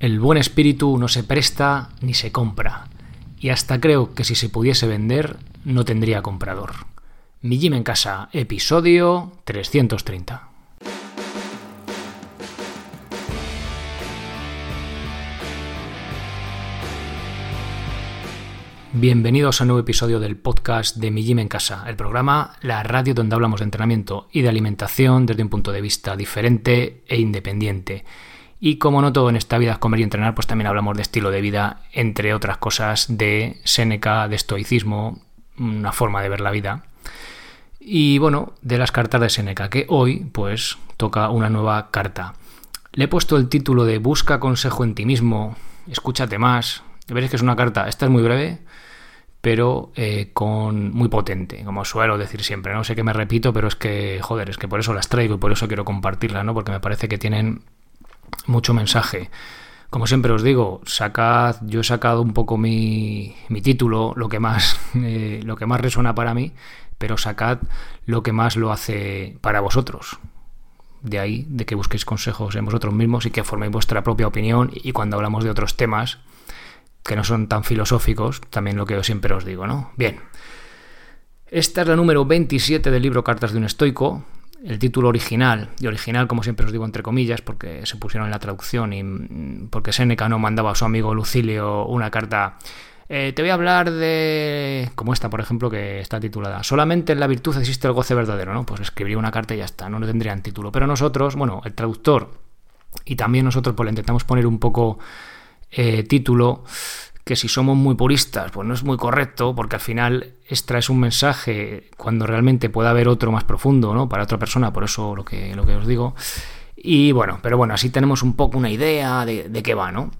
El buen espíritu no se presta ni se compra, y hasta creo que si se pudiese vender, no tendría comprador. Mi Gym en casa, episodio 330. Bienvenidos a un nuevo episodio del podcast de Mi Gym en Casa, el programa, la radio donde hablamos de entrenamiento y de alimentación desde un punto de vista diferente e independiente. Y como no todo en esta vida es comer y entrenar, pues también hablamos de estilo de vida, entre otras cosas, de Séneca, de estoicismo, una forma de ver la vida. Y bueno, de las cartas de Séneca, que hoy pues toca una nueva carta. Le he puesto el título de Busca consejo en ti mismo, escúchate más. Veréis que es una carta, esta es muy breve, pero eh, con muy potente, como suelo decir siempre. No sé qué me repito, pero es que, joder, es que por eso las traigo y por eso quiero compartirlas, ¿no? Porque me parece que tienen mucho mensaje. Como siempre os digo, sacad, yo he sacado un poco mi, mi título, lo que más, eh, lo que más resuena para mí, pero sacad lo que más lo hace para vosotros. De ahí, de que busquéis consejos en vosotros mismos y que forméis vuestra propia opinión. Y cuando hablamos de otros temas, que no son tan filosóficos, también lo que yo siempre os digo, ¿no? Bien. Esta es la número 27 del libro Cartas de un estoico, el título original, y original como siempre os digo entre comillas, porque se pusieron en la traducción y mm, porque Séneca no mandaba a su amigo Lucilio una carta. Eh, te voy a hablar de. como esta, por ejemplo, que está titulada. Solamente en la virtud existe el goce verdadero, ¿no? Pues escribiría una carta y ya está, no le tendrían título. Pero nosotros, bueno, el traductor y también nosotros, pues le intentamos poner un poco eh, título que si somos muy puristas, pues no es muy correcto, porque al final extraes un mensaje cuando realmente puede haber otro más profundo, ¿no? Para otra persona, por eso lo que, lo que os digo. Y bueno, pero bueno, así tenemos un poco una idea de, qué va, ¿no?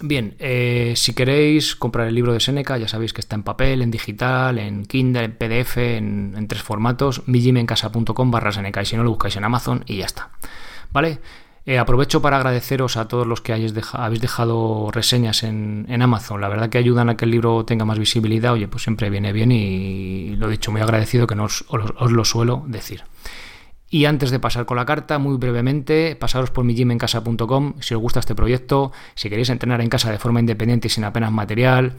Bien, eh, si queréis comprar el libro de Seneca, ya sabéis que está en papel, en digital, en Kindle, en PDF, en, tres formatos, mijimencasa.com barra Seneca, y si no lo buscáis en Amazon y ya está. ¿Vale? Eh, aprovecho para agradeceros a todos los que habéis dejado reseñas en, Amazon. La verdad que ayudan a que el libro tenga más visibilidad. Oye, pues siempre viene bien y lo he dicho, muy agradecido que no os, lo suelo decir. Y antes de pasar con la carta, muy brevemente, pasaros por mijimencasa.com si os gusta este proyecto, si queréis entrenar en casa de forma independiente y sin apenas material,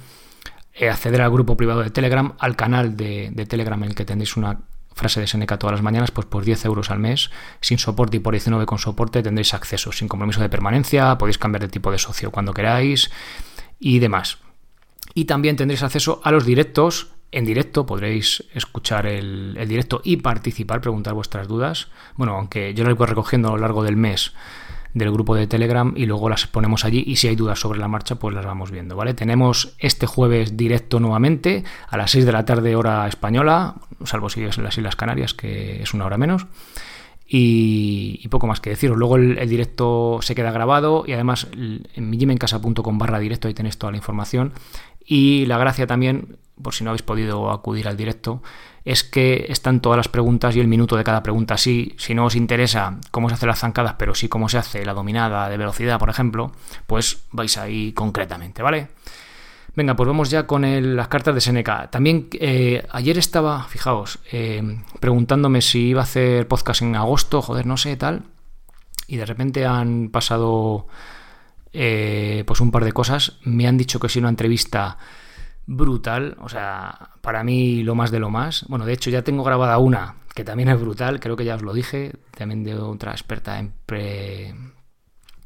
eh, acceder al grupo privado de Telegram, al canal de, de Telegram en el que tendréis una frase de Seneca todas las mañanas, pues por 10 euros al mes, sin soporte y por 19 con soporte tendréis acceso, sin compromiso de permanencia, podéis cambiar de tipo de socio cuando queráis y demás. Y también tendréis acceso a los directos. En directo podréis escuchar el, directo y participar, preguntar vuestras dudas. Bueno, aunque yo lo voy recogiendo a lo largo del mes del grupo de Telegram y luego las ponemos allí y si hay dudas sobre la marcha pues las vamos viendo, ¿vale? Tenemos este jueves directo nuevamente a las 6 de la tarde hora española, salvo si es en las Islas Canarias que es una hora menos. Y, poco más que deciros. Luego el, directo se queda grabado y además en mijimencasa.com barra directo ahí tenéis toda la información. Y la gracia también, por si no habéis podido acudir al directo, es que están todas las preguntas y el minuto de cada pregunta. Sí, si no os interesa cómo se hacen las zancadas, pero sí cómo se hace la dominada de velocidad, por ejemplo, pues vais ahí concretamente, ¿vale? Venga, pues vamos ya con las cartas de Seneca. También eh, ayer estaba, fijaos, eh, preguntándome si iba a hacer podcast en agosto, joder, no sé, tal. Y de repente han pasado eh, pues un par de cosas. Me han dicho que si una entrevista brutal, o sea, para mí lo más de lo más. Bueno, de hecho ya tengo grabada una que también es brutal, creo que ya os lo dije, también de otra experta en, pre,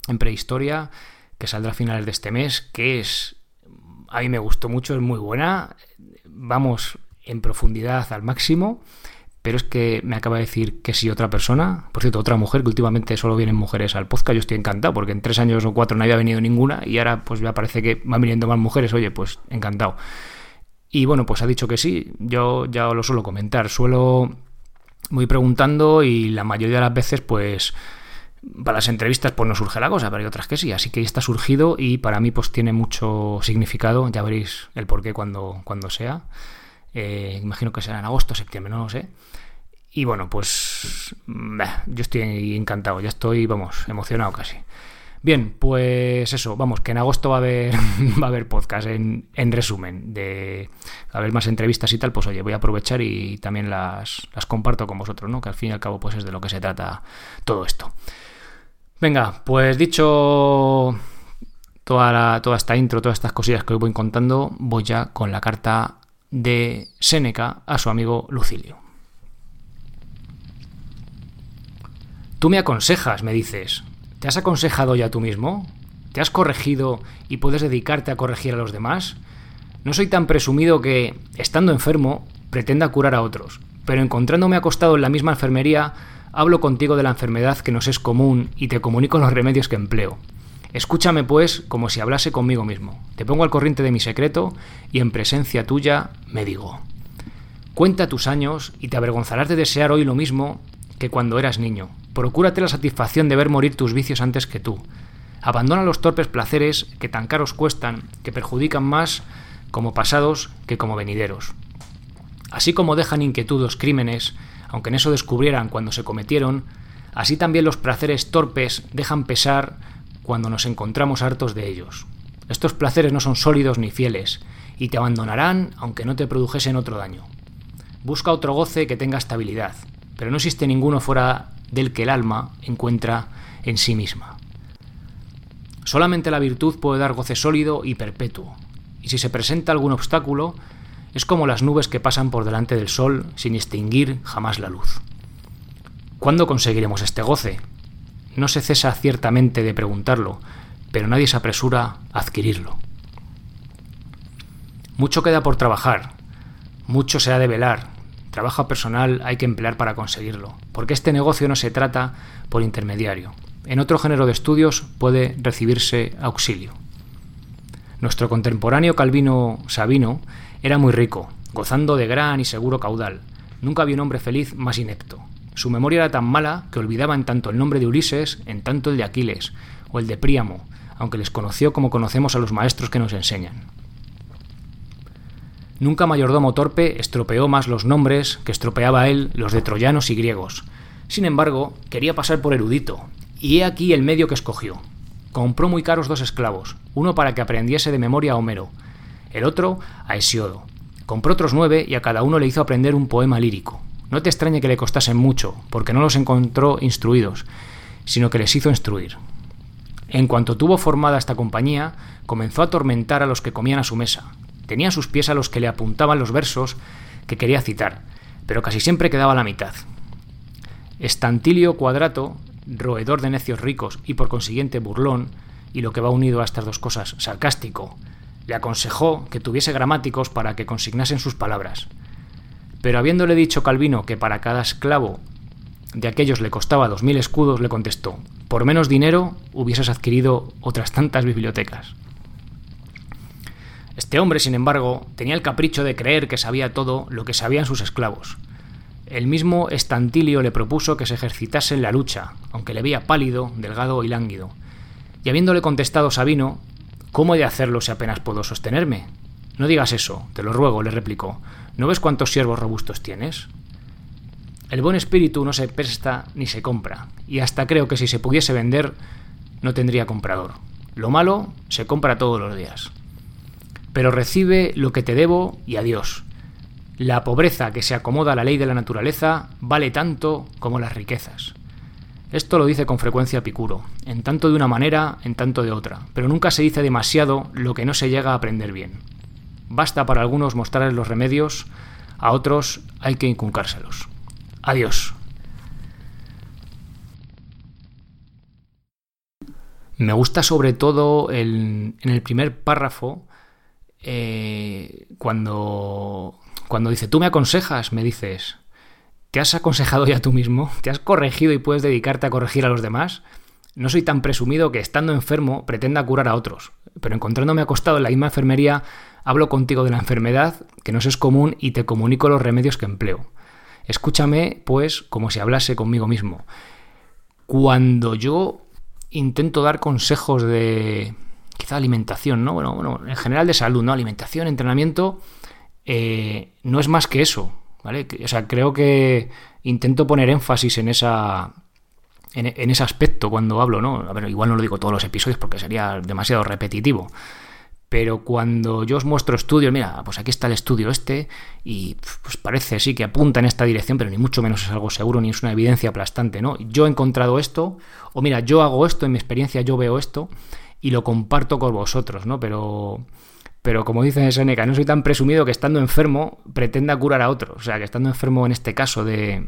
en prehistoria, que saldrá a finales de este mes, que es, a mí me gustó mucho, es muy buena, vamos en profundidad al máximo pero es que me acaba de decir que si otra persona, por cierto, otra mujer, que últimamente solo vienen mujeres al podcast, yo estoy encantado, porque en tres años o cuatro no había venido ninguna y ahora pues ya parece que van viniendo más mujeres, oye, pues encantado. Y bueno, pues ha dicho que sí, yo ya lo suelo comentar, suelo muy preguntando y la mayoría de las veces pues para las entrevistas pues no surge la cosa, pero hay otras que sí, así que está surgido y para mí pues tiene mucho significado, ya veréis el porqué cuando, cuando sea. Eh, imagino que será en agosto, septiembre, no lo sé. Y bueno, pues yo estoy encantado, ya estoy, vamos, emocionado casi. Bien, pues eso, vamos, que en agosto va a haber, va a haber podcast en, en resumen, de a haber más entrevistas y tal, pues oye, voy a aprovechar y también las, las comparto con vosotros, ¿no? Que al fin y al cabo pues es de lo que se trata todo esto. Venga, pues dicho toda, toda esta intro, todas estas cosillas que os voy contando, voy ya con la carta de Séneca a su amigo Lucilio. Tú me aconsejas, me dices. ¿Te has aconsejado ya tú mismo? ¿Te has corregido y puedes dedicarte a corregir a los demás? No soy tan presumido que, estando enfermo, pretenda curar a otros, pero encontrándome acostado en la misma enfermería, hablo contigo de la enfermedad que nos es común y te comunico los remedios que empleo. Escúchame, pues, como si hablase conmigo mismo. Te pongo al corriente de mi secreto y en presencia tuya me digo. Cuenta tus años y te avergonzarás de desear hoy lo mismo que cuando eras niño. Procúrate la satisfacción de ver morir tus vicios antes que tú. Abandona los torpes placeres que tan caros cuestan, que perjudican más como pasados que como venideros. Así como dejan inquietud los crímenes, aunque en eso descubrieran cuando se cometieron, así también los placeres torpes dejan pesar cuando nos encontramos hartos de ellos. Estos placeres no son sólidos ni fieles, y te abandonarán aunque no te produjesen otro daño. Busca otro goce que tenga estabilidad, pero no existe ninguno fuera del que el alma encuentra en sí misma. Solamente la virtud puede dar goce sólido y perpetuo, y si se presenta algún obstáculo, es como las nubes que pasan por delante del sol sin extinguir jamás la luz. ¿Cuándo conseguiremos este goce? No se cesa ciertamente de preguntarlo, pero nadie se apresura a adquirirlo. Mucho queda por trabajar, mucho se ha de velar, trabajo personal hay que emplear para conseguirlo, porque este negocio no se trata por intermediario. En otro género de estudios puede recibirse auxilio. Nuestro contemporáneo Calvino Sabino era muy rico, gozando de gran y seguro caudal. Nunca había un hombre feliz más inepto. Su memoria era tan mala que olvidaba en tanto el nombre de Ulises, en tanto el de Aquiles, o el de Príamo, aunque les conoció como conocemos a los maestros que nos enseñan. Nunca mayordomo torpe estropeó más los nombres que estropeaba él los de troyanos y griegos. Sin embargo, quería pasar por erudito, y he aquí el medio que escogió. Compró muy caros dos esclavos, uno para que aprendiese de memoria a Homero, el otro a Hesiodo. Compró otros nueve y a cada uno le hizo aprender un poema lírico. No te extrañe que le costasen mucho, porque no los encontró instruidos, sino que les hizo instruir. En cuanto tuvo formada esta compañía, comenzó a atormentar a los que comían a su mesa, Tenía a sus pies a los que le apuntaban los versos que quería citar, pero casi siempre quedaba la mitad. Estantilio Cuadrato, roedor de necios ricos y por consiguiente burlón, y lo que va unido a estas dos cosas, sarcástico, le aconsejó que tuviese gramáticos para que consignasen sus palabras. Pero habiéndole dicho Calvino que para cada esclavo de aquellos le costaba dos mil escudos, le contestó, por menos dinero hubieses adquirido otras tantas bibliotecas. Este hombre, sin embargo, tenía el capricho de creer que sabía todo lo que sabían sus esclavos. El mismo Estantilio le propuso que se ejercitase en la lucha, aunque le veía pálido, delgado y lánguido. Y habiéndole contestado Sabino, ¿cómo he de hacerlo si apenas puedo sostenerme? No digas eso, te lo ruego, le replicó. ¿No ves cuántos siervos robustos tienes? El buen espíritu no se presta ni se compra, y hasta creo que si se pudiese vender, no tendría comprador. Lo malo se compra todos los días pero recibe lo que te debo y adiós. La pobreza que se acomoda a la ley de la naturaleza vale tanto como las riquezas. Esto lo dice con frecuencia Picuro, en tanto de una manera, en tanto de otra, pero nunca se dice demasiado lo que no se llega a aprender bien. Basta para algunos mostrarles los remedios, a otros hay que inculcárselos. Adiós. Me gusta sobre todo en el primer párrafo eh, cuando, cuando dice, tú me aconsejas, me dices, ¿te has aconsejado ya tú mismo? ¿Te has corregido y puedes dedicarte a corregir a los demás? No soy tan presumido que estando enfermo pretenda curar a otros, pero encontrándome acostado en la misma enfermería, hablo contigo de la enfermedad, que nos es común, y te comunico los remedios que empleo. Escúchame, pues, como si hablase conmigo mismo. Cuando yo intento dar consejos de, quizá alimentación, ¿no? Bueno, bueno, en general de salud, ¿no? Alimentación, entrenamiento, eh, no es más que eso, ¿vale? O sea, creo que intento poner énfasis en esa. En, ese aspecto cuando hablo, ¿no? A ver, igual no lo digo todos los episodios porque sería demasiado repetitivo. Pero cuando yo os muestro estudios, mira, pues aquí está el estudio este, y pues parece sí que apunta en esta dirección, pero ni mucho menos es algo seguro, ni es una evidencia aplastante, ¿no? Yo he encontrado esto, o mira, yo hago esto, en mi experiencia yo veo esto, y lo comparto con vosotros, ¿no? Pero, pero como dice Seneca, no soy tan presumido que estando enfermo pretenda curar a otros. O sea, que estando enfermo en este caso de,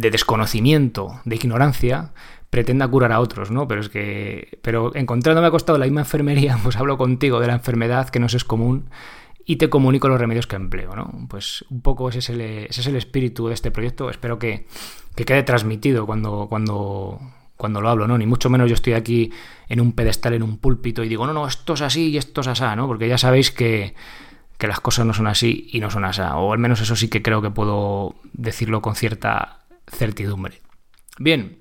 de desconocimiento, de ignorancia, pretenda curar a otros, ¿no? Pero es que, pero encontrándome acostado en la misma enfermería, pues hablo contigo de la enfermedad que no es común y te comunico los remedios que empleo, ¿no? Pues un poco ese es el, es el espíritu de este proyecto. Espero que, que quede transmitido cuando, cuando, cuando lo hablo, ¿no? Ni mucho menos yo estoy aquí en un pedestal, en un púlpito y digo, no, no, esto es así y esto es así, ¿no? Porque ya sabéis que, que las cosas no son así y no son así. O al menos eso sí que creo que puedo decirlo con cierta certidumbre. Bien,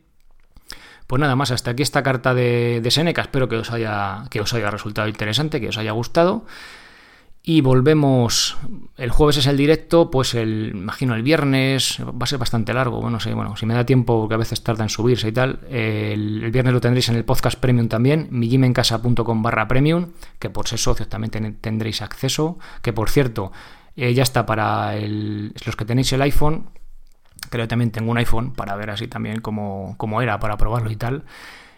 pues nada más, hasta aquí esta carta de, Seneca. Espero que os, haya, que os haya resultado interesante, que os haya gustado. Y volvemos. El jueves es el directo, pues el, imagino el viernes, va a ser bastante largo, bueno, no sé, bueno, si me da tiempo, porque a veces tarda en subirse y tal, el, viernes lo tendréis en el podcast premium también, millimencasa.com barra premium, que por ser socios también tendréis acceso, que por cierto, eh, ya está para los que tenéis el iPhone, Creo que también tengo un iPhone para ver así también cómo, era, para probarlo y tal.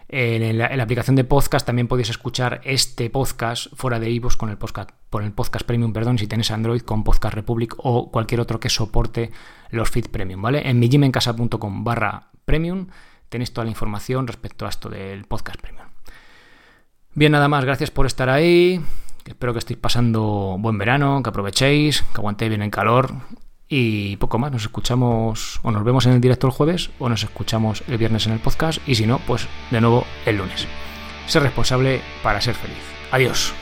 En la, aplicación de podcast también podéis escuchar este podcast fuera de iVoox con el podcast, por el podcast premium, perdón, si tenéis Android con Podcast Republic o cualquier otro que soporte los feed premium, ¿vale? En mijimencasa.com barra premium tenéis toda la información respecto a esto del podcast premium. Bien, nada más, gracias por estar ahí. Espero que estéis pasando buen verano, que aprovechéis, que aguantéis bien el calor y poco más, nos escuchamos o nos vemos en el directo el jueves o nos escuchamos el viernes en el podcast y si no, pues de nuevo el lunes. Ser responsable para ser feliz. Adiós.